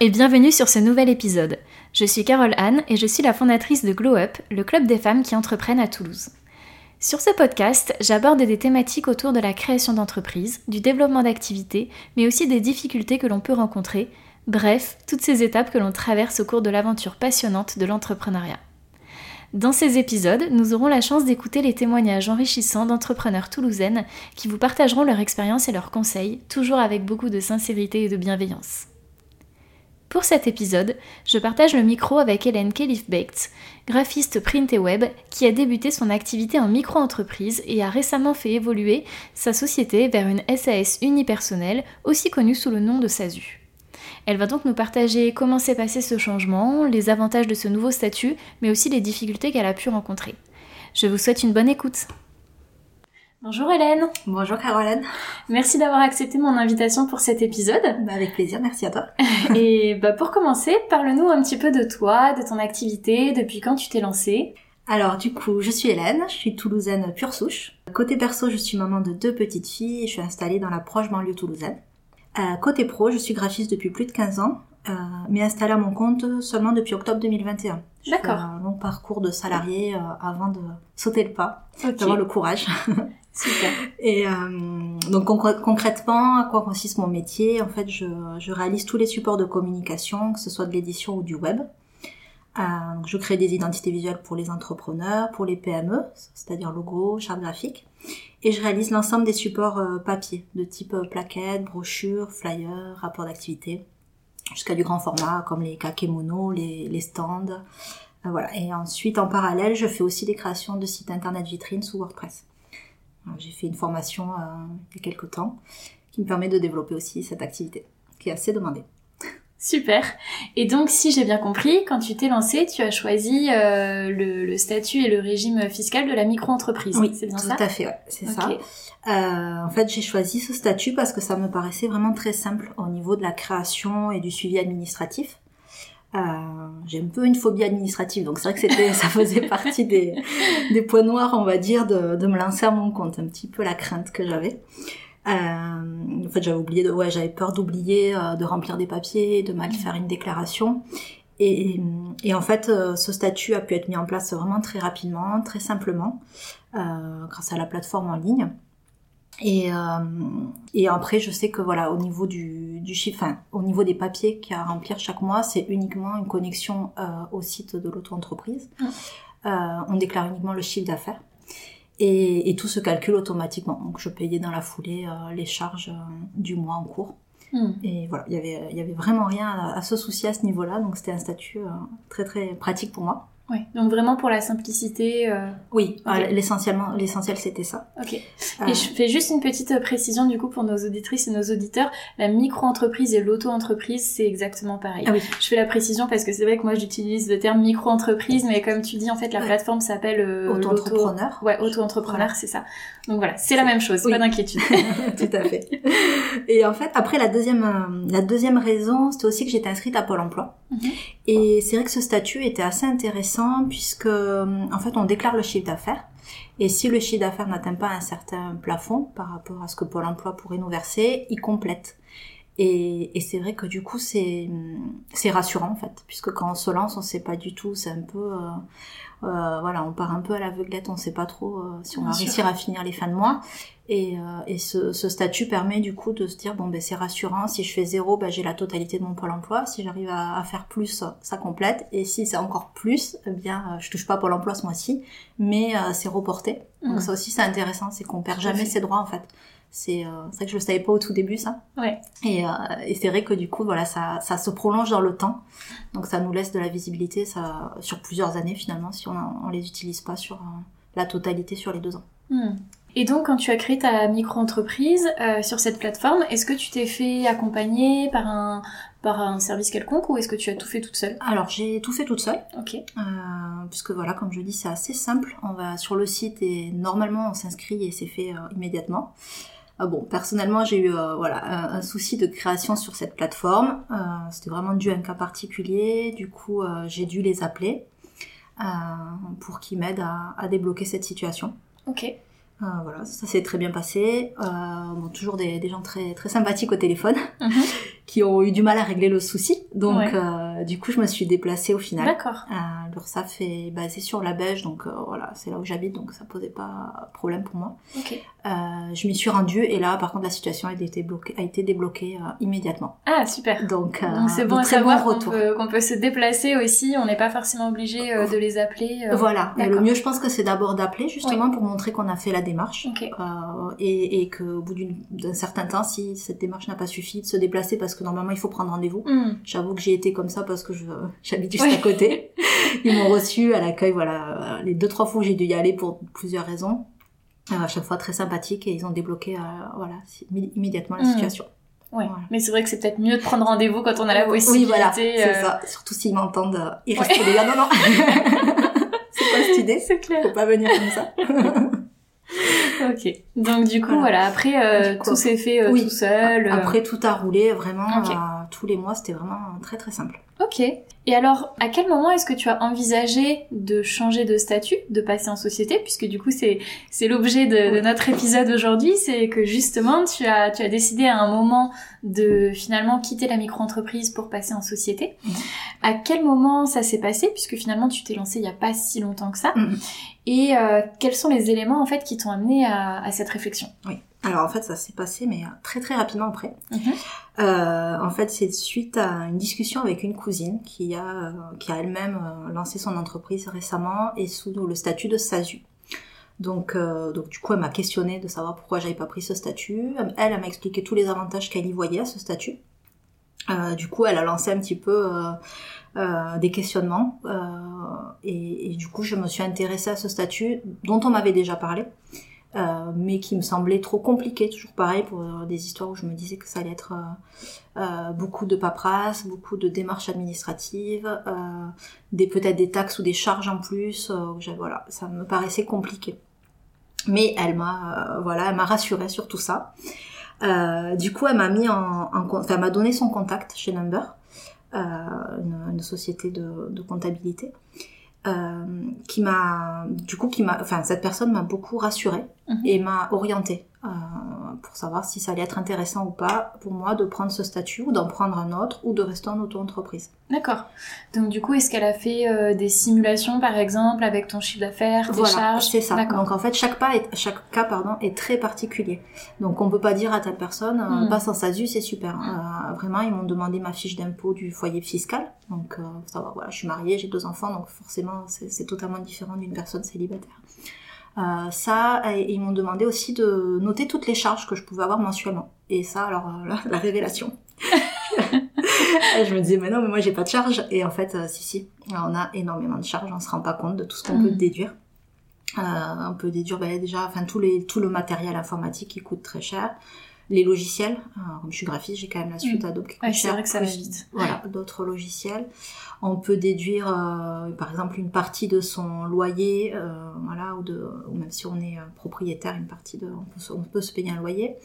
et bienvenue sur ce nouvel épisode. Je suis Carole Anne et je suis la fondatrice de Glow Up, le club des femmes qui entreprennent à Toulouse. Sur ce podcast, j'aborde des thématiques autour de la création d'entreprises, du développement d'activités, mais aussi des difficultés que l'on peut rencontrer, bref, toutes ces étapes que l'on traverse au cours de l'aventure passionnante de l'entrepreneuriat. Dans ces épisodes, nous aurons la chance d'écouter les témoignages enrichissants d'entrepreneurs toulousaines qui vous partageront leur expérience et leurs conseils, toujours avec beaucoup de sincérité et de bienveillance. Pour cet épisode, je partage le micro avec Hélène Kelif-Becht, graphiste print et web, qui a débuté son activité en micro-entreprise et a récemment fait évoluer sa société vers une SAS unipersonnelle, aussi connue sous le nom de SASU. Elle va donc nous partager comment s'est passé ce changement, les avantages de ce nouveau statut, mais aussi les difficultés qu'elle a pu rencontrer. Je vous souhaite une bonne écoute. Bonjour Hélène. Bonjour Caroline. Merci d'avoir accepté mon invitation pour cet épisode. Bah, avec plaisir, merci à toi. Et bah pour commencer, parle-nous un petit peu de toi, de ton activité, depuis quand tu t'es lancée? Alors du coup, je suis Hélène, je suis toulousaine pure souche. Côté perso, je suis maman de deux petites filles et je suis installée dans la proche banlieue toulousaine. Euh, côté pro, je suis graphiste depuis plus de 15 ans, euh, mais installée à mon compte seulement depuis octobre 2021. D'accord. un long parcours de salarié euh, avant de sauter le pas, d'avoir le courage. Super. Et euh, donc concr- concrètement, à quoi consiste mon métier? En fait, je, réalise tous les supports de communication, que ce soit de l'édition ou du web. Euh, je crée des identités visuelles pour les entrepreneurs, pour les PME, c'est-à-dire logos, chartes graphiques. Et je réalise l'ensemble des supports euh, papier, de type plaquettes, brochures, flyers, rapports d'activité, jusqu'à du grand format comme les kakémonos, les, les stands. Voilà. Et ensuite, en parallèle, je fais aussi des créations de sites internet vitrines sous WordPress. J'ai fait une formation euh, il y a quelques temps qui me permet de développer aussi cette activité, qui est assez demandée. Super. Et donc, si j'ai bien compris, quand tu t'es lancée, tu as choisi euh, le, le statut et le régime fiscal de la micro-entreprise. Oui, c'est bien tout ça à fait, ouais, c'est ça. Euh, en fait, j'ai choisi ce statut parce que ça me paraissait vraiment très simple au niveau de la création et du suivi administratif. Euh, j'ai un peu une phobie administrative, donc c'est vrai que ça faisait partie des, points noirs, on va dire, de, me lancer à mon compte, un petit peu la crainte que j'avais. Euh, en fait, j'avais peur d'oublier euh, de remplir des papiers, de mal faire une déclaration. Et, en fait, ce statut a pu être mis en place vraiment très rapidement, très simplement, grâce à la plateforme en ligne. Et, euh, et après, je sais que voilà, au niveau du, du chiffre, enfin, au niveau des papiers qu'il y a à remplir chaque mois, c'est uniquement une connexion euh, au site de l'auto-entreprise. Mm. Euh, on déclare uniquement le chiffre d'affaires. Et, et tout se calcule automatiquement. Donc, je payais dans la foulée euh, les charges euh, du mois en cours. Hmm. Et voilà, il y avait, y avait vraiment rien à, à se soucier à ce niveau-là. Donc, c'était un statut euh, très très pratique pour moi. Ouais. Donc vraiment pour la simplicité. euh, Oui, l'essentiellement, l'essentiel c'était ça. Ok. Euh, Et je fais juste une petite précision du coup pour nos auditrices et nos auditeurs. La micro-entreprise et l'auto-entreprise, c'est exactement pareil. Ah oui. Je fais la précision parce que c'est vrai que moi j'utilise le terme micro-entreprise, mais comme tu dis, en fait, la Ouais. plateforme s'appelle euh, Auto-entrepreneur. Ouais, auto-entrepreneur, c'est ça. Donc voilà, c'est la même chose, Oui. pas d'inquiétude. Tout à fait. Et en fait, après la deuxième, euh, la deuxième raison, c'était aussi que j'étais inscrite à Pôle Emploi. Mhm. Et c'est vrai que ce statut était assez intéressant puisque, euh, en fait, on déclare le chiffre d'affaires. Et si le chiffre d'affaires n'atteint pas un certain plafond par rapport à ce que Pôle Emploi pourrait nous verser, il complète. Et, c'est vrai que du coup, c'est, c'est rassurant en fait, puisque quand on se lance, on sait pas du tout, c'est un peu, euh, voilà, on part un peu à l'aveuglette, on sait pas trop euh, si on Bien va sûr. réussir à finir les fins de mois. Et, euh, et ce, ce statut permet du coup de se dire bon ben c'est rassurant. Si je fais zéro, ben j'ai la totalité de mon pôle emploi. Si j'arrive à, à faire plus, ça complète. Et si c'est encore plus, eh bien euh, je touche pas pôle emploi ce mois-ci, mais euh, c'est reporté. Donc ça aussi c'est intéressant, c'est qu'on perd jamais fait. ses droits en fait. C'est euh, c'est vrai que je le savais pas au tout début ça. Ouais. Et, euh, et c'est vrai que du coup voilà ça, ça se prolonge dans le temps. Donc ça nous laisse de la visibilité ça sur plusieurs années finalement si on, on les utilise pas sur euh, la totalité sur les deux ans. Hmm. Et donc, quand tu as créé ta micro-entreprise euh, sur cette plateforme, est-ce que tu t'es fait accompagner par un, par un service quelconque ou est-ce que tu as tout fait toute seule? Alors j'ai tout fait toute seule. Ok. Euh, puisque voilà, comme je dis, c'est assez simple. On va sur le site et normalement on s'inscrit et c'est fait euh, immédiatement. Ah bon, personnellement, j'ai eu euh, voilà un, un souci de création sur cette plateforme. Euh, C'était vraiment dû à un cas particulier. Du coup, euh, j'ai dû les appeler euh, pour qu'ils m'aident à, à débloquer cette situation. Ok. Euh, voilà, ça s'est très bien passé. Euh, bon, toujours des, des gens très très sympathiques au téléphone. Mhm. qui ont eu du mal à régler le souci. Donc, euh, du coup, je me suis déplacée au final. D'accord. Euh, L'URSSAF est basé sur la Beige, donc euh, voilà, c'est là où j'habite, donc ça posait pas problème pour moi. Ok. Euh, je m'y suis rendue et là, par contre, la situation a été, bloquée, a été débloquée euh, immédiatement. Ah, super. Donc, euh, Donc c'est bon de à savoir bons qu'on peut, qu'on peut se déplacer aussi, on n'est pas forcément obligé euh, de les appeler. euh. Voilà. Et le mieux, je pense que c'est d'abord d'appeler justement pour montrer qu'on a fait la démarche. Euh, et, et qu'au bout d'un certain temps, si cette démarche n'a pas suffi, de se déplacer parce que normalement il faut prendre rendez-vous. Hmm. J'avoue que j'ai été comme ça parce que j'habite juste à côté. Ils m'ont reçu à l'accueil, voilà, les deux trois fois où j'ai dû y aller pour plusieurs raisons. Euh, à chaque fois très sympathique et ils ont débloqué, euh, voilà, immédiatement la Mm. situation. Ouais. Voilà. Mais c'est vrai que c'est peut-être mieux de prendre rendez-vous quand on a la possibilité. Oui, voilà, c'est euh, ça. Surtout s'ils m'entendent, euh, ils restent là. Non, non. c'est pas cette idée. C'est clair. Faut pas venir comme ça. Ok. Donc du coup, Voilà. voilà. Après, euh, coup, tout s'est fait oui. tout seul. Après, tout a roulé vraiment tous les mois. C'était vraiment très très simple. Ok. Et alors, à quel moment est-ce que tu as envisagé de changer de statut, de passer en société, puisque du coup c'est c'est l'objet de, notre épisode aujourd'hui, c'est que justement tu as tu as décidé à un moment de finalement quitter la micro-entreprise pour passer en société. Mhm. À quel moment ça s'est passé, puisque finalement tu t'es lancé il y a pas si longtemps que ça, Mhm. et euh, quels sont les éléments en fait qui t'ont amené à, à cette réflexion? Oui. Alors en fait, ça s'est passé, mais euh, très très rapidement après. Mhm. Euh, en fait, c'est suite à une discussion avec une cousine qui a, euh, qui a elle-même euh, lancé son entreprise récemment et sous le statut de SASU. Donc, euh, donc du coup, elle m'a questionné de savoir pourquoi j'avais pas pris ce statut. Elle, m'a expliqué tous les avantages qu'elle y voyait à ce statut. Du coup, elle a lancé un petit peu des questionnements et du coup, je me suis intéressée à ce statut dont on m'avait déjà parlé. Euh, mais qui me semblait trop compliqué, toujours pareil pour euh, des histoires où je me disais que ça allait être euh, beaucoup de paperasse, beaucoup de démarches administratives, peut-être des taxes ou des charges en plus. voilà, ça me paraissait compliqué. Mais elle m'a, voilà, m'a rassurée sur tout ça. Du coup, elle m'a mis en, en m'a donné son contact chez Number, une, société de comptabilité. Euh, qui m'a du coup qui m'a enfin cette personne m'a beaucoup rassurée Mhm. et m'a orientée euh, pour savoir si ça allait être intéressant ou pas pour moi de prendre ce statut ou d'en prendre un autre ou de rester en auto-entreprise. D'accord. Donc du coup, est-ce qu'elle a fait euh, des simulations par exemple avec ton chiffre d'affaires, tes Voilà, charges? c'est ça. Donc en fait, chaque pas, est, chaque cas, pardon, est très particulier. Donc on peut pas dire à telle personne, euh, Mm. passe en SASU, c'est super. Euh, vraiment, ils m'ont demandé ma fiche d'impôt du foyer fiscal. Donc faut savoir, voilà, je suis mariée, j'ai deux enfants, donc forcément c'est totalement différent d'une personne célibataire. Euh, ça, et ils m'ont demandé aussi de noter toutes les charges que je pouvais avoir mensuellement. Et ça, alors euh, la, la révélation. Je me disais, mais non, mais moi j'ai pas de charge. Et en fait, euh, si, si, on a énormément de charges, on se rend pas compte de tout ce qu'on peut déduire. Euh, on peut déduire ben, déjà, enfin tout, les, tout le matériel informatique qui coûte très cher, les logiciels. comme je suis graphiste, j'ai quand même la suite Adobe qui coûte Mm. Ouais, c'est cher. vrai que ça va plus, vite. Voilà, d'autres logiciels. On peut déduire, euh, par exemple, une partie de son loyer, euh, voilà, ou, de, ou même si on est euh, propriétaire, une partie de, on peut, se- on peut se payer un loyer.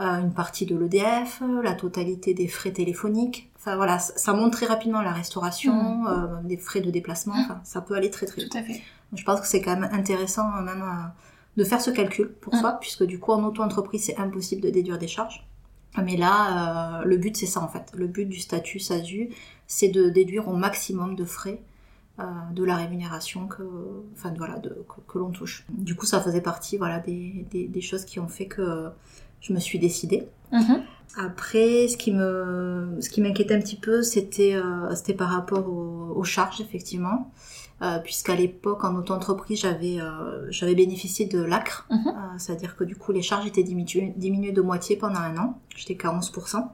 Euh, une partie de l'EDF, la totalité des frais téléphoniques. Enfin voilà, ça, ça monte très rapidement la restauration, euh, des frais de déplacement. Enfin, ça peut aller très très vite. Tout à fait. Je pense que c'est quand même intéressant même de faire ce calcul pour Mm. soi, puisque du coup en auto-entreprise c'est impossible de déduire des charges. Mais là, euh, le but c'est ça en fait. Le but du statut SASU, c'est de déduire au maximum de frais euh, de la rémunération que, enfin voilà, de, que, que l'on touche. Du coup, ça faisait partie voilà des, des, des choses qui ont fait que je me suis décidée. Mhm. Après, ce qui me, ce qui m'inquiétait un petit peu, c'était, euh, c'était par rapport aux, aux charges, effectivement, euh, puisqu'à l'époque, en auto-entreprise, j'avais, euh, j'avais bénéficié de l'ACRE, Mhm. euh, c'est-à-dire que du coup, les charges étaient diminuées, diminuées de moitié pendant un an. J'étais qu'à 11%.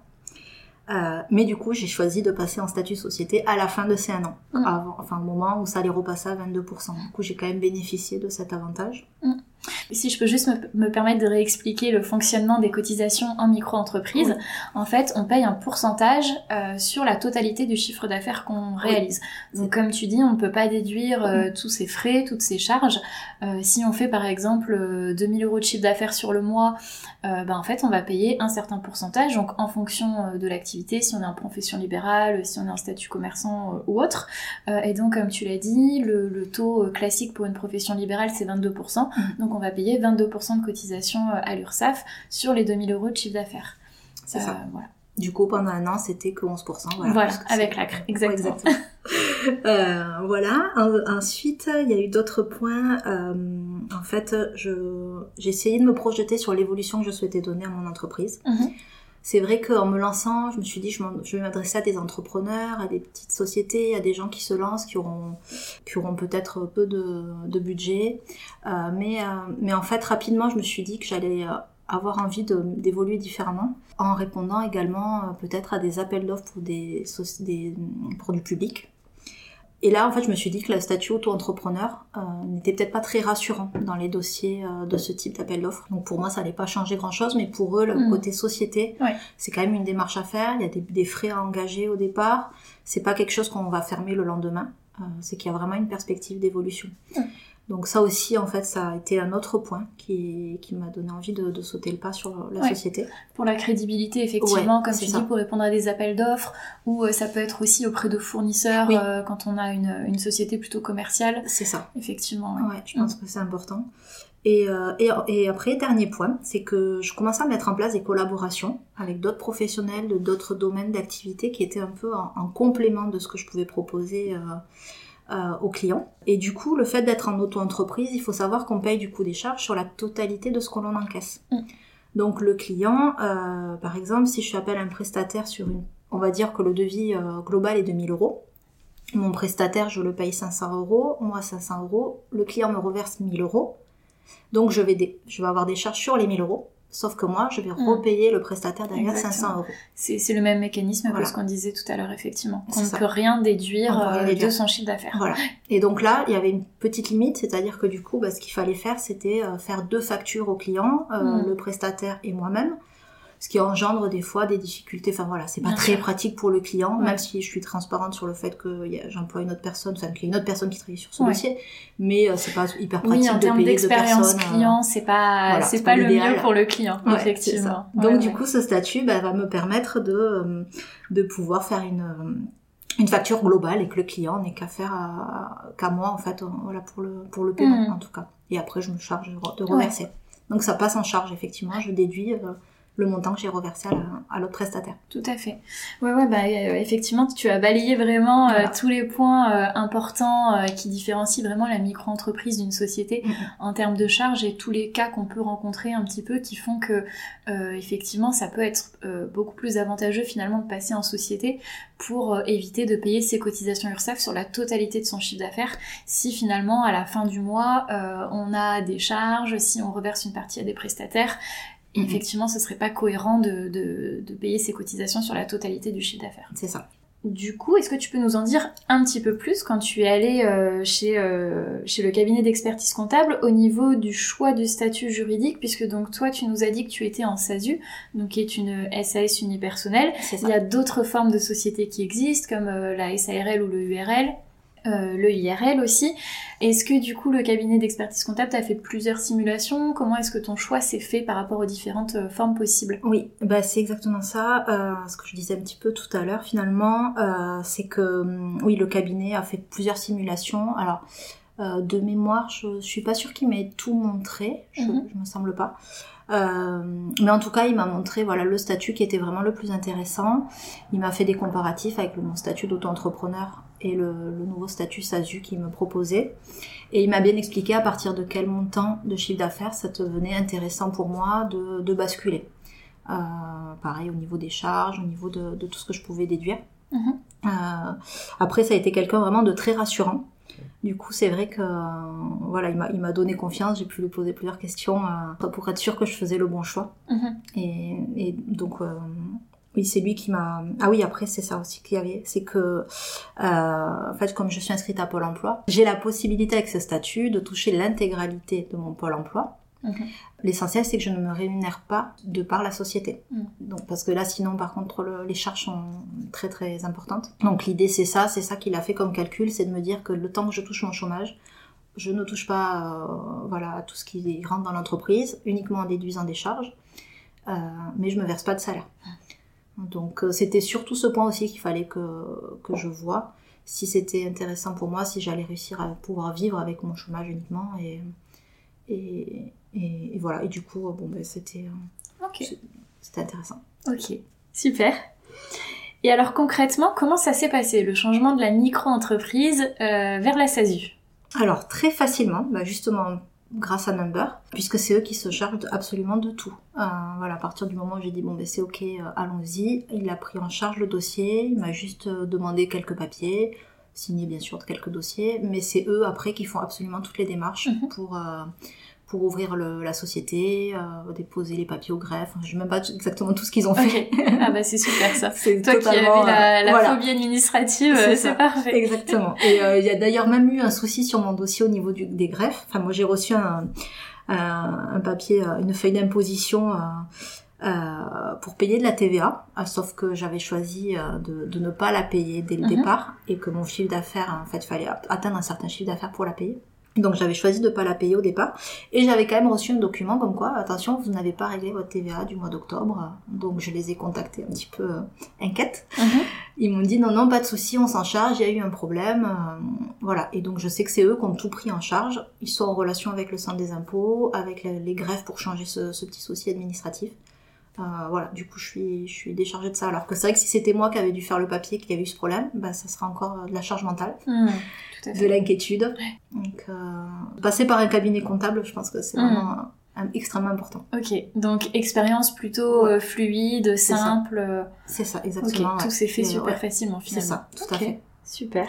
Euh, mais du coup, j'ai choisi de passer en statut société à la fin de ces un an, Mhm. avant, enfin au moment où ça allait repasser à 22%. Du coup, j'ai quand même bénéficié de cet avantage. Si je peux juste me, me permettre de réexpliquer le fonctionnement des cotisations en micro-entreprise, Oui. en fait, on paye un pourcentage euh, sur la totalité du chiffre d'affaires qu'on réalise. Donc, comme tu dis, on ne peut pas déduire euh, tous ces frais, toutes ces charges. Euh, si on fait par exemple euh, 2000 euros de chiffre d'affaires sur le mois, ben, en fait, on va payer un certain pourcentage. Donc, en fonction de l'activité, si on est en profession libérale, si on est en statut commerçant ou autre. Et donc, comme tu l'as dit, le, le taux classique pour une profession libérale, c'est 22%. Donc, on va payer 22% de cotisation euh, à l'URSSAF sur les 2000 euros de chiffre d'affaires. C'est Euh, ça. Voilà. Du coup, pendant un an, c'était que 11%. Voilà, voilà avec l'acre, exactement. euh, voilà. ensuite, il y a eu d'autres points. Euh, en fait, j'ai essayé de me projeter sur l'évolution que je souhaitais donner à mon entreprise. Mhm. C'est vrai qu'en me lançant, je me suis dit, je, je vais m'adresser à des entrepreneurs, à des petites sociétés, à des gens qui se lancent, qui auront, peut-être peu de, budget. Euh, mais, euh, mais en fait, rapidement, je me suis dit que j'allais avoir envie d'évoluer différemment en répondant également euh, peut-être à des appels d'offres pour des pour du public. Et là, en fait, je me suis dit que le statut auto-entrepreneur euh, n'était peut-être pas très rassurant dans les dossiers euh, de ce type d'appel d'offres. Donc pour moi, ça n'allait pas changer grand-chose, mais pour eux, le hmm. côté société, c'est quand même une démarche à faire. Il y a des, des frais à engager au départ. C'est pas quelque chose qu'on va fermer le lendemain. Euh, c'est qu'il y a vraiment une perspective d'évolution. Hmm. Donc ça aussi, en fait, ça a été un autre point qui, qui m'a donné envie de, de, sauter le pas sur la société. Pour la crédibilité, effectivement, comme tu dis, pour répondre à des appels d'offres, ou euh, ça peut être aussi auprès de fournisseurs euh, quand on a une, une société plutôt commerciale. C'est ça. Effectivement. Ouais, je pense mm. que c'est important. Et, euh, et, et, après, dernier point, c'est que je commençais à mettre en place des collaborations avec d'autres professionnels de d'autres domaines d'activité qui étaient un peu en, en, complément de ce que je pouvais proposer euh, aux clients. Et du coup, le fait d'être en auto-entreprise, il faut savoir qu'on paye du coup des charges sur la totalité de ce qu'on en encaisse. Mm. Donc le client, euh, par exemple, si je appelle un prestataire sur une... On va dire que le devis euh, global est de 1000 euros. Mon prestataire, je le paye 500 euros, moi 500 euros, le client me reverse 1000 euros. Donc je vais, je vais avoir des charges sur les 1000 euros. Sauf que moi, je vais hmm. repayer le prestataire derrière 500 euros. C'est le même mécanisme que ce qu'on disait tout à l'heure, effectivement. On ne peut rien déduire euh, de son chiffre d'affaires. Voilà. Et donc là, il y avait une petite limite, c'est-à-dire que du coup, bah, ce qu'il fallait faire, c'était euh, faire deux factures au client, euh, hmm. le prestataire et moi-même ce qui engendre des fois des difficultés. Enfin voilà, c'est pas très pratique pour le client, même si je suis transparente sur le fait que j'emploie une autre personne, enfin qu'il y a une autre personne qui travaille sur ce dossier, mais euh, c'est pas hyper pratique oui, en termes d'expérience euh, client, c'est pas c'est pas, le mieux pour le client, effectivement. Donc du coup, ce statut bah, va me permettre de euh, de pouvoir faire une une facture globale et que le client n'ait qu'à faire qu'à moi en fait voilà pour le pour le paiement mm. en tout cas. Et après je me charge de reverser. Donc ça passe en charge effectivement. Je déduis le montant que j'ai reversé à l'autre prestataire. Tout à fait. Ouais, ouais, bah euh, effectivement, tu as balayé vraiment euh, tous les points euh, importants qui différencient vraiment la micro-entreprise d'une société en termes de charges et tous les cas qu'on peut rencontrer un petit peu qui font que effectivement, ça peut être beaucoup plus avantageux finalement de passer en société pour éviter de payer ses cotisations URSAF sur la totalité de son chiffre d'affaires si finalement à la fin du mois on a des charges, si on reverse une partie à des prestataires Effectivement, ce serait pas cohérent de, de, payer ses cotisations sur la totalité du chiffre d'affaires. C'est ça. Du coup, est-ce que tu peux nous en dire un petit peu plus quand tu es allé euh, chez, euh, chez le cabinet d'expertise comptable au niveau du choix du statut juridique, puisque donc toi tu nous as dit que tu étais en SASU, donc qui est une SAS unipersonnelle. Il y a d'autres formes de sociétés qui existent, comme euh, la SARL ou le URL. Euh, le IRL aussi. Est-ce que du coup le cabinet d'expertise comptable t'a fait plusieurs simulations? Comment est-ce que ton choix s'est fait par rapport aux différentes euh, formes possibles? Oui, bah c'est exactement ça. Euh, ce que je disais un petit peu tout à l'heure finalement, c'est que hum, oui le cabinet a fait plusieurs simulations. Alors de mémoire, je, suis pas sûre qu'il m'ait tout montré, je, mhm. me semble pas. Euh, mais en tout cas, il m'a montré voilà le statut qui était vraiment le plus intéressant. Il m'a fait des comparatifs avec mon statut d'auto-entrepreneur et le, le, nouveau statut SASU qu'il me proposait. Et il m'a bien expliqué à partir de quel montant de chiffre d'affaires ça devenait intéressant pour moi de, de basculer. Euh, pareil au niveau des charges, au niveau de, de tout ce que je pouvais déduire. Mm-hmm. Euh, après, ça a été quelqu'un vraiment de très rassurant. Du coup, c'est vrai que voilà, il m'a donné confiance. J'ai pu lui poser plusieurs questions euh, pour être sûr que je faisais le bon choix. Mm-hmm. Et, et, donc, oui, c'est lui qui m'a. Ah oui, après c'est ça aussi qu'il y avait, c'est que euh, en fait, comme je suis inscrite à Pôle Emploi, j'ai la possibilité avec ce statut de toucher l'intégralité de mon Pôle Emploi. Mhm. L'essentiel, c'est que je ne me rémunère pas de par la société. Mhm. Donc, parce que là, sinon, par contre, les charges sont très très importantes. Donc, l'idée, c'est ça, c'est ça qu'il a fait comme calcul, c'est de me dire que le temps que je touche mon chômage, je ne touche pas, euh, voilà, tout ce qui rentre dans l'entreprise, uniquement en déduisant des charges, euh, mais je me verse pas de salaire. Donc, euh, c'était surtout ce point aussi qu'il fallait que que je vois si c'était intéressant pour moi, si j'allais réussir à pouvoir vivre avec mon chômage uniquement et et, et, voilà, et du coup, bon, ben, c'était euh, c'était intéressant. Ok. Super. Et alors concrètement, comment ça s'est passé, le changement de la micro-entreprise euh, vers la SASU? Alors très facilement, bah justement grâce à Number, puisque c'est eux qui se chargent absolument de tout. Euh, voilà, à partir du moment où j'ai dit bon ben c'est ok, euh, allons-y, il a pris en charge le dossier, il m'a juste euh, demandé quelques papiers, signé bien sûr quelques dossiers, mais c'est eux après qui font absolument toutes les démarches Mhm. pour euh, pour ouvrir le- la société, euh, déposer les papiers au greffe. Je sais même pas exactement tout ce qu'ils ont fait. Ah bah c'est super ça. C'est Toi qui avais la, euh, la voilà. phobie administrative, C'est euh, parfait. Exactement. Et euh, il y a d'ailleurs même eu un souci sur mon dossier au niveau du, des greffes. Enfin, moi j'ai reçu un, un, un papier, une feuille d'imposition euh, pour payer de la TVA, euh, sauf que j'avais choisi de, de ne pas la payer dès le Mhm. départ et que mon chiffre d'affaires, en fait, fallait atteindre un certain chiffre d'affaires pour la payer. Donc j'avais choisi de ne pas la payer au départ et j'avais quand même reçu un document comme quoi attention vous n'avez pas réglé votre TVA du mois d'octobre donc je les ai contactés un petit peu euh, inquiètes Mhm. ils m'ont dit non, non, pas de souci, on s'en charge, il y a eu un problème. euh, voilà. Et donc je sais que c'est eux qui ont tout pris en charge. Ils sont en relation avec le centre des impôts, avec les, les greffes pour changer ce, ce petit souci administratif. Euh, voilà, du coup je suis, je suis déchargée de ça. Alors que c'est vrai que si c'était moi qui avais dû faire le papier, qui avait eu ce problème, bah ça sera encore de la charge mentale, Hmm, de l'inquiétude. Donc euh, passer par un cabinet comptable, je pense que c'est Mhm. vraiment euh, extrêmement important. Ok, donc expérience plutôt euh, fluide, simple. C'est ça, exactement. tout ouais. s'est fait Et, super ouais, facilement C'est finalement. ça, tout à fait. Super.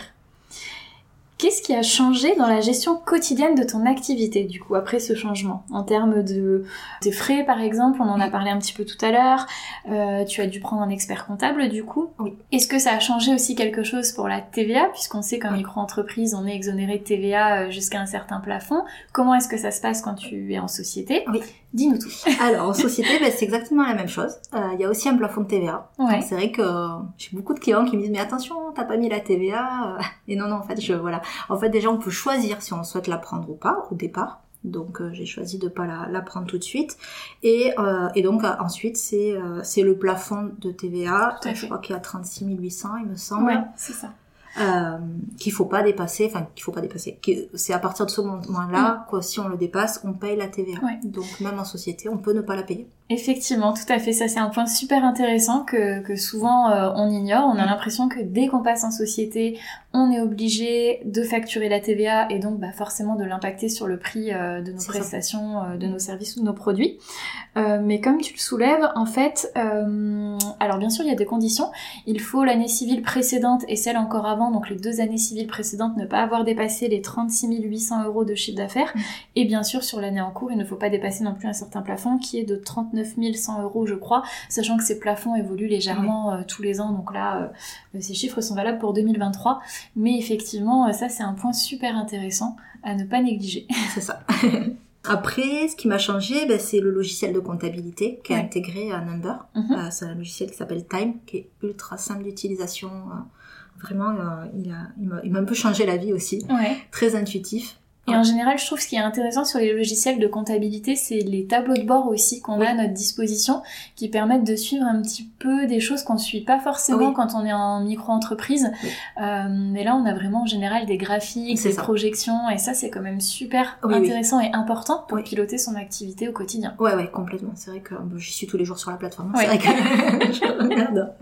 Qu'est-ce qui a changé dans la gestion quotidienne de ton activité, du coup, après ce changement? En termes de frais, par exemple, on en a parlé un petit peu tout à l'heure. Euh, tu as dû prendre un expert comptable, du coup. Oui. Est-ce que ça a changé aussi quelque chose pour la TVA, puisqu'on sait qu'en Oui. micro-entreprise, on est exonéré de TVA euh, jusqu'à un certain plafond Comment est-ce que ça se passe quand tu es en société? Oui. Dis-nous tout. Alors, en société, ben, c'est exactement la même chose. Euh, Il y a aussi un plafond de TVA. Ouais. C'est vrai que j'ai beaucoup de clients qui me disent mais attention, t'as pas mis la TVA. euh. Et non, non, en fait, je voilà. En fait, déjà, on peut choisir si on souhaite la prendre ou pas au départ. Donc, euh, j'ai choisi de pas la, la prendre tout de suite. Et, euh, et donc, euh, ensuite, c'est c'est le plafond de TVA. Tout à Je fait. crois qu'il y a 36 800, il me semble. Ouais, c'est ça. Qu'il faut pas dépasser, enfin qu'il faut pas dépasser, c'est à partir de ce moment-là, quoi, si on le dépasse, on paye la TVA. Mm. Ouais. Donc même en société, on peut ne pas la payer. Effectivement, tout à fait. Ça, c'est un point super intéressant que, que souvent euh, on ignore. On a Mm. l'impression que dès qu'on passe en société, on est obligé de facturer la TVA et donc bah, forcément de l'impacter sur le prix euh, de nos prestations, euh, de nos services ou de nos produits. Euh, mais comme tu le soulèves, en fait, euh, alors bien sûr, il y a des conditions. Il faut l'année civile précédente et celle encore avant, donc les deux années civiles précédentes, ne pas avoir dépassé les 36 800 euros de chiffre d'affaires. Mm. Et bien sûr, sur l'année en cours, il ne faut pas dépasser non plus un certain plafond qui est de 39 100 euros, je crois, sachant que ces plafonds évoluent légèrement euh, tous les ans. Donc là, euh, ces chiffres sont valables pour 2023. Mais effectivement, euh, ça, c'est un point super intéressant à ne pas négliger. C'est ça. Après, ce qui m'a changé, ben, c'est le logiciel de comptabilité qui est Ouais. intégré à Number. Mhm. Euh, c'est un logiciel qui s'appelle Time, qui est ultra simple d'utilisation. euh, vraiment, euh, il m'a- il un peu changé la vie aussi. Ouais. Très intuitif. Et en général, je trouve ce qui est intéressant sur les logiciels de comptabilité, c'est les tableaux de bord aussi qu'on Oui. a à notre disposition, qui permettent de suivre un petit peu des choses qu'on ne suit pas forcément Oui. quand on est en micro-entreprise. Oui. Euh, mais là, on a vraiment en général des graphiques, des ça. projections, et ça, c'est quand même super intéressant et important pour piloter son activité au quotidien. Ouais, ouais, complètement. C'est vrai que bon, j'y suis tous les jours sur la plateforme. Ouais. C'est vrai que je regarde.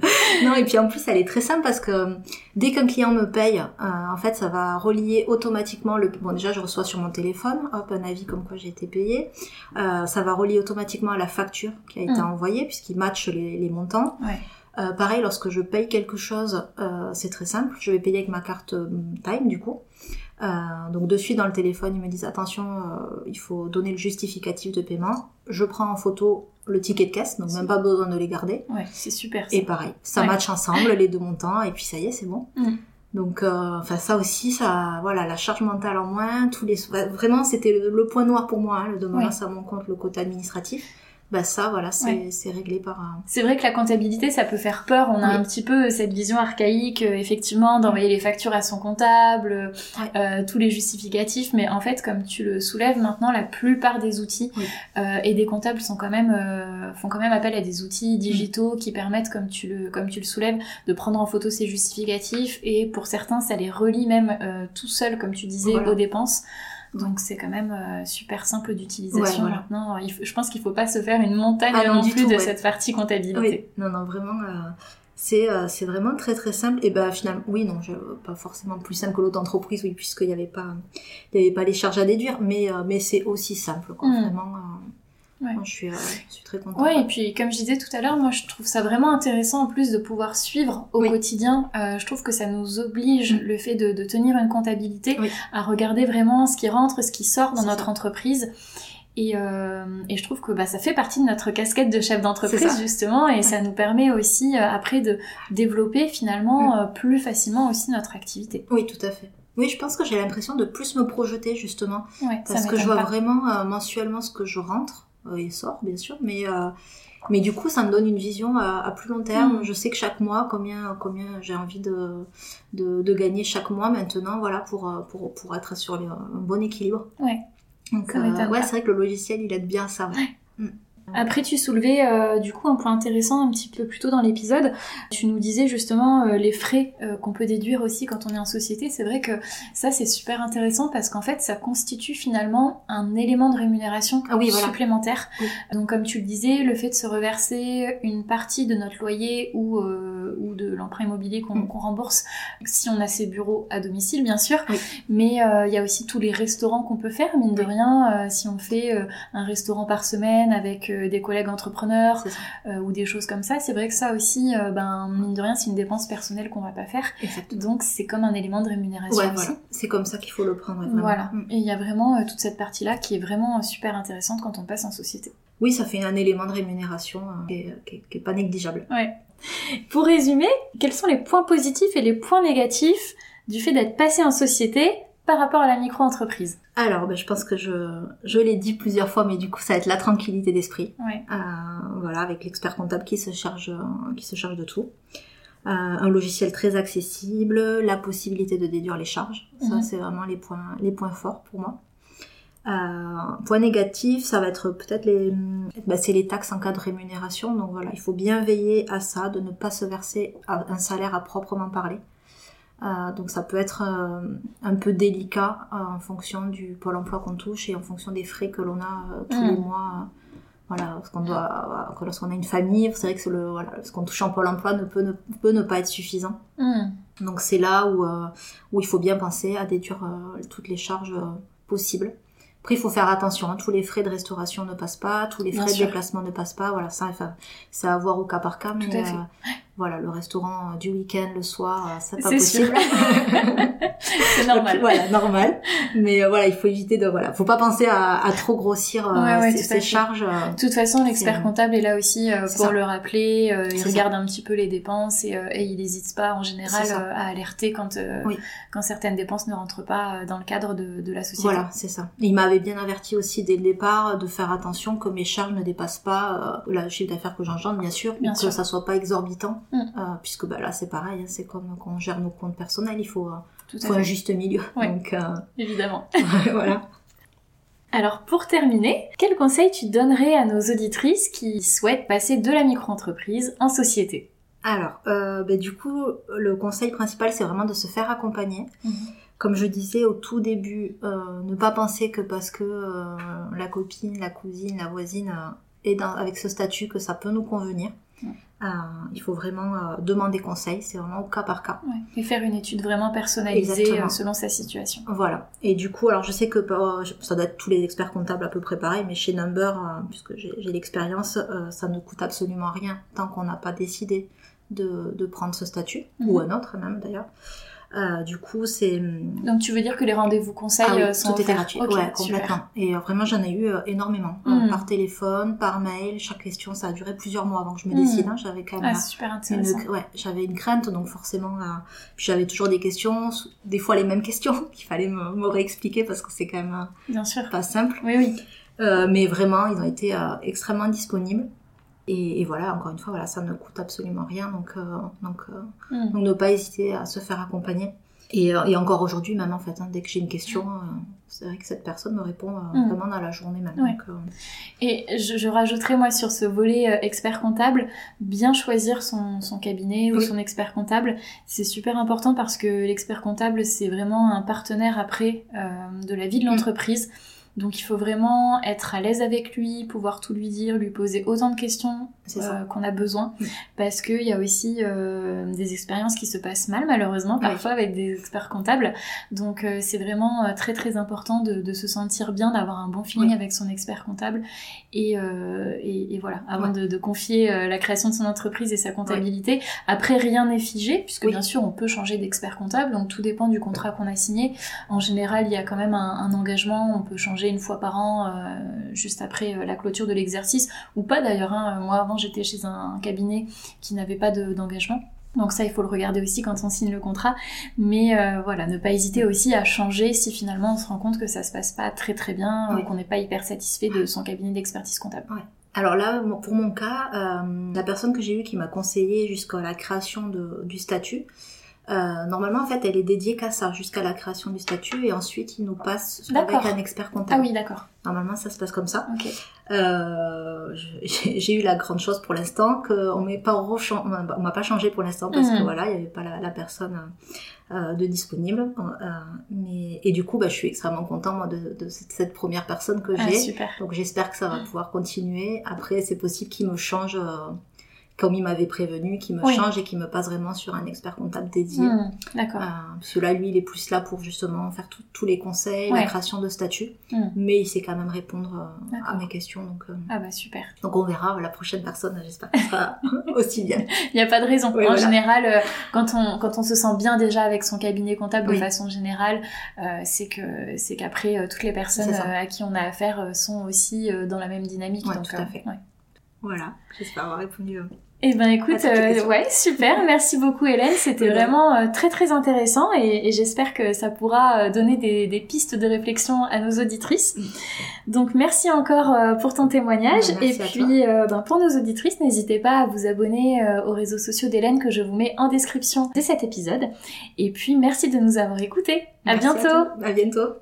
Non, et puis en plus, elle est très simple parce que euh, dès qu'un client me paye, euh, en fait, ça va relier automatiquement le. Bon, déjà, je reçois sur mon téléphone, hop, un avis comme quoi j'ai été payé. Euh, ça va relier automatiquement à la facture qui a été Mm. envoyée puisqu'il match les, les montants. Ouais. Euh, pareil, lorsque je paye quelque chose, euh, c'est très simple. Je vais payer avec ma carte euh, Time, du coup. Donc de suite dans le téléphone, ils me disent attention, il faut donner le justificatif de paiement. Je prends en photo le ticket de caisse, donc même pas besoin de les garder. Ouais, c'est super. ça. Et pareil, ça Ouais. match ensemble les deux montants et puis ça y est, c'est bon. Mm. Donc, euh, enfin ça aussi, ça, voilà, la charge mentale en moins, tous les, vraiment c'était le, le point noir pour moi, hein, le de me Ouais. lancer à mon compte, le côté administratif. Bah ça, voilà, c'est Ouais. c'est réglé par. un- C'est vrai que la comptabilité, ça peut faire peur. On a Oui. un petit peu cette vision archaïque, euh, effectivement, d'envoyer les factures à son comptable, euh, tous les justificatifs. Mais en fait, comme tu le soulèves maintenant, la plupart des outils Oui. euh, et des comptables sont quand même euh, font quand même appel à des outils digitaux qui permettent, comme tu le comme tu le soulèves, de prendre en photo ces justificatifs. Et pour certains, ça les relie même euh, tout seul, comme tu disais, Voilà. aux dépenses. Donc c'est quand même euh, super simple d'utilisation maintenant. je pense qu'il faut pas se faire une montagne ah non, plus de cette partie comptabilité. Non, non, vraiment. c'est c'est vraiment très très simple et ben finalement oui non pas forcément plus simple que l'autre entreprise oui puisqu'il n'y avait pas il y avait pas les charges à déduire mais mais c'est aussi simple quoi, mm. vraiment je, suis, euh, je, suis, très contente. Ouais, et puis comme je disais tout à l'heure, moi je trouve ça vraiment intéressant en plus de pouvoir suivre au quotidien. Euh, je trouve que ça nous oblige, mm. le fait de, de, tenir une comptabilité, à regarder vraiment ce qui rentre, ce qui sort dans notre entreprise. Et, euh, et, je trouve que bah, ça fait partie de notre casquette de chef d'entreprise justement, et ça nous permet aussi euh, après de développer finalement mm. euh, plus facilement aussi notre activité. Oui, tout à fait. Oui, je pense que j'ai l'impression de plus me projeter justement, ouais, parce que je vois vraiment mensuellement ce que je rentre euh, il sort bien sûr, mais euh, mais du coup, ça me donne une vision à, plus long terme. Mm. Je sais que chaque mois, combien, combien j'ai envie de, de, de, gagner chaque mois maintenant, voilà, pour, euh, pour, pour être sur un bon équilibre. Ouais. Donc, ouais, c'est vrai que le logiciel, il aide bien ça. Ouais. Mm. Après, tu soulevais euh, du coup un point intéressant un petit peu plus tôt dans l'épisode. Tu nous disais justement euh, les frais euh, qu'on peut déduire aussi quand on est en société. C'est vrai que ça c'est super intéressant parce qu'en fait ça constitue finalement un élément de rémunération ah supplémentaire. Donc comme tu le disais, le fait de se reverser une partie de notre loyer ou, ou de l'emprunt immobilier mm. qu'on rembourse si on a ses bureaux à domicile bien sûr. Mais il y a aussi tous les restaurants qu'on peut faire, mine de rien, si on fait un restaurant par semaine avec des collègues entrepreneurs euh, ou des choses comme ça. C'est vrai que ça aussi, euh, ben, mine de rien, c'est une dépense personnelle qu'on va pas faire. Donc c'est comme un élément de rémunération aussi. C'est comme ça qu'il faut le prendre. Voilà. Mm. Et il y a vraiment euh, toute cette partie-là qui est vraiment super intéressante quand on passe en société. Oui, ça fait un élément de rémunération qui, est, pas négligeable. Ouais. Pour résumer, quels sont les points positifs et les points négatifs du fait d'être passé en société par rapport à la micro-entreprise? Alors, ben, je pense que je, je l'ai dit plusieurs fois, mais du coup, ça va être la tranquillité d'esprit. Euh, voilà, avec l'expert comptable qui se charge, qui se charge de tout. Euh, un logiciel très accessible, la possibilité de déduire les charges. Ça, mhm. c'est vraiment les points, les points forts pour moi. Euh, point négatif, ça va être peut-être les, ben, c'est les taxes en cas de rémunération. Donc voilà, il faut bien veiller à ça, de ne pas se verser un salaire à proprement parler. Euh, donc ça peut être euh, un peu délicat euh, en fonction du pôle emploi qu'on touche et en fonction des frais que l'on a tous les mm. mois. voilà, parce qu'on doit, lorsqu'on a une famille, c'est vrai que le, voilà, ce qu'on touche en pôle emploi ne peut ne, peut ne pas être suffisant. Mm. Donc c'est là où, où il faut bien penser à déduire toutes les charges possibles. Après, il faut faire attention. Hein. Tous les frais de restauration ne passent pas, tous les frais de déplacement ne passent pas. Voilà, ça, enfin, c'est à voir au cas par cas. Mais voilà, le restaurant euh, du week-end, le soir, euh, c'est pas possible. c'est normal. voilà, normal. Mais euh, voilà, il faut éviter de voilà, faut pas penser à, à trop grossir ces, charges. De toute façon, l'expert comptable est là aussi pour le rappeler. il regarde un petit peu les dépenses et, et il n'hésite pas en général à alerter quand quand certaines dépenses ne rentrent pas dans le cadre de, de la société. Voilà, c'est ça. Il m'avait bien averti aussi dès le départ de faire attention que mes charges ne dépassent pas le chiffre d'affaires que j'engendre, bien sûr, bien que ça soit pas exorbitant Mm. Euh, puisque bah, là c'est pareil, hein, c'est comme quand on gère nos comptes personnels, il faut, euh, faut un juste milieu. Donc, euh, Évidemment. voilà. Alors pour terminer, quel conseil tu donnerais à nos auditrices qui souhaitent passer de la micro-entreprise en société? Alors, bah, du coup, le conseil principal, c'est vraiment de se faire accompagner. Mhm. Comme je disais au tout début, ne pas penser que parce que la copine, la cousine, la voisine est dans, avec ce statut que ça peut nous convenir. Euh, il faut vraiment euh, demander conseil, c'est vraiment au cas par cas. Et faire une étude vraiment personnalisée euh, selon sa situation. Voilà. Et du coup, alors je sais que ça doit être tous les experts comptables à peu près pareil, mais chez Number, puisque j'ai l'expérience, ça ne coûte absolument rien tant qu'on n'a pas décidé de, prendre ce statut, ou mhm. un autre même d'ailleurs. Euh, du coup, c'est. Hum, Donc, tu veux dire que les rendez-vous conseils ah euh, sont tout était gratuit. ouais, complètement. Et euh, vraiment, j'en ai eu énormément. Hmm. par téléphone, par mail. Chaque question, ça a duré plusieurs mois avant que je me décide. Hmm. Hein. J'avais quand même. Ah, super intéressant. Une... Ouais, j'avais une crainte, donc forcément, puis j'avais toujours des questions, des fois les mêmes questions qu'il fallait me, me, réexpliquer parce que c'est quand même Bien sûr. pas simple. Oui, oui. mais vraiment, ils ont été extrêmement disponibles. Et, voilà, encore une fois, voilà, ça ne coûte absolument rien, donc, euh, donc, euh, hmm. donc ne pas hésiter à se faire accompagner. Et, et encore aujourd'hui même en fait, hein, dès que j'ai une question, c'est vrai que cette personne me répond mm. vraiment dans la journée même. Et je, je, rajouterais moi sur ce volet expert comptable, bien choisir son, son cabinet ou son expert comptable, c'est super important parce que l'expert comptable c'est vraiment un partenaire après de la vie de mm. l'entreprise. Donc il faut vraiment être à l'aise avec lui, pouvoir tout lui dire, lui poser autant de questions euh, qu'on a besoin. Mm. Parce qu'il y a aussi euh, des expériences qui se passent mal malheureusement, parfois avec des experts comptables. Donc euh, c'est vraiment très très important de, de, se sentir bien, d'avoir un bon feeling avec son expert comptable. Et, et, et voilà, avant de, de, confier la création de son entreprise et sa comptabilité. Après rien n'est figé, puisque bien sûr on peut changer d'expert comptable, donc tout dépend du contrat qu'on a signé. En général il y a quand même un, un engagement, on peut changer une fois par an, euh, juste après euh, la clôture de l'exercice, ou pas d'ailleurs. Hein. Moi avant j'étais chez un, cabinet qui n'avait pas d'engagement. donc ça, il faut le regarder aussi quand on signe le contrat. Mais euh, voilà, ne pas hésiter aussi à changer si finalement on se rend compte que ça se passe pas très très bien ou qu'on n'est pas hyper satisfait de son cabinet d'expertise comptable. Alors là, pour mon cas, la personne que j'ai eue qui m'a conseillé jusqu'à la création du statut, euh, normalement, en fait, elle est dédiée qu'à ça, jusqu'à la création du statut, et ensuite, il nous passe avec un expert comptable. Ah oui, d'accord. Normalement, ça se passe comme ça. Euh, j'ai eu la grande chose pour l'instant qu'on m'ait pas on m'a pas changé pour l'instant parce que mhm. voilà, il y avait pas la, personne euh, de disponible. Euh, mais et du coup, bah, je suis extrêmement content moi de, de cette, première personne que ah, j'ai. Donc j'espère que ça va pouvoir continuer. Après, c'est possible qu'il me change euh, comme il m'avait prévenu, qui me change et qui me passe vraiment sur un expert comptable dédié. Hmm, d'accord. Euh, parce que là, lui, il est plus là pour justement faire tous les conseils, la création de statut, hmm. mais il sait quand même répondre euh, à mes questions. Donc, euh, ah bah super. Donc on verra la prochaine personne, j'espère qu'elle sera aussi bien. Il n'y a pas de raison. en général, quand on quand on se sent bien déjà avec son cabinet comptable de façon générale, c'est que c'est qu'après toutes les personnes à qui on a affaire sont aussi dans la même dynamique. donc, tout à fait. Voilà, j'espère avoir répondu. Eh ben écoute, euh, ouais, super, merci beaucoup Hélène, c'était vraiment euh, très très intéressant et, j'espère que ça pourra euh, donner des, pistes de réflexion à nos auditrices. Donc merci encore pour ton témoignage et puis ben, pour nos auditrices, n'hésitez pas à vous abonner aux réseaux sociaux d'Hélène que je vous mets en description de cet épisode. Et puis merci de nous avoir écoutés. À bientôt. à bientôt.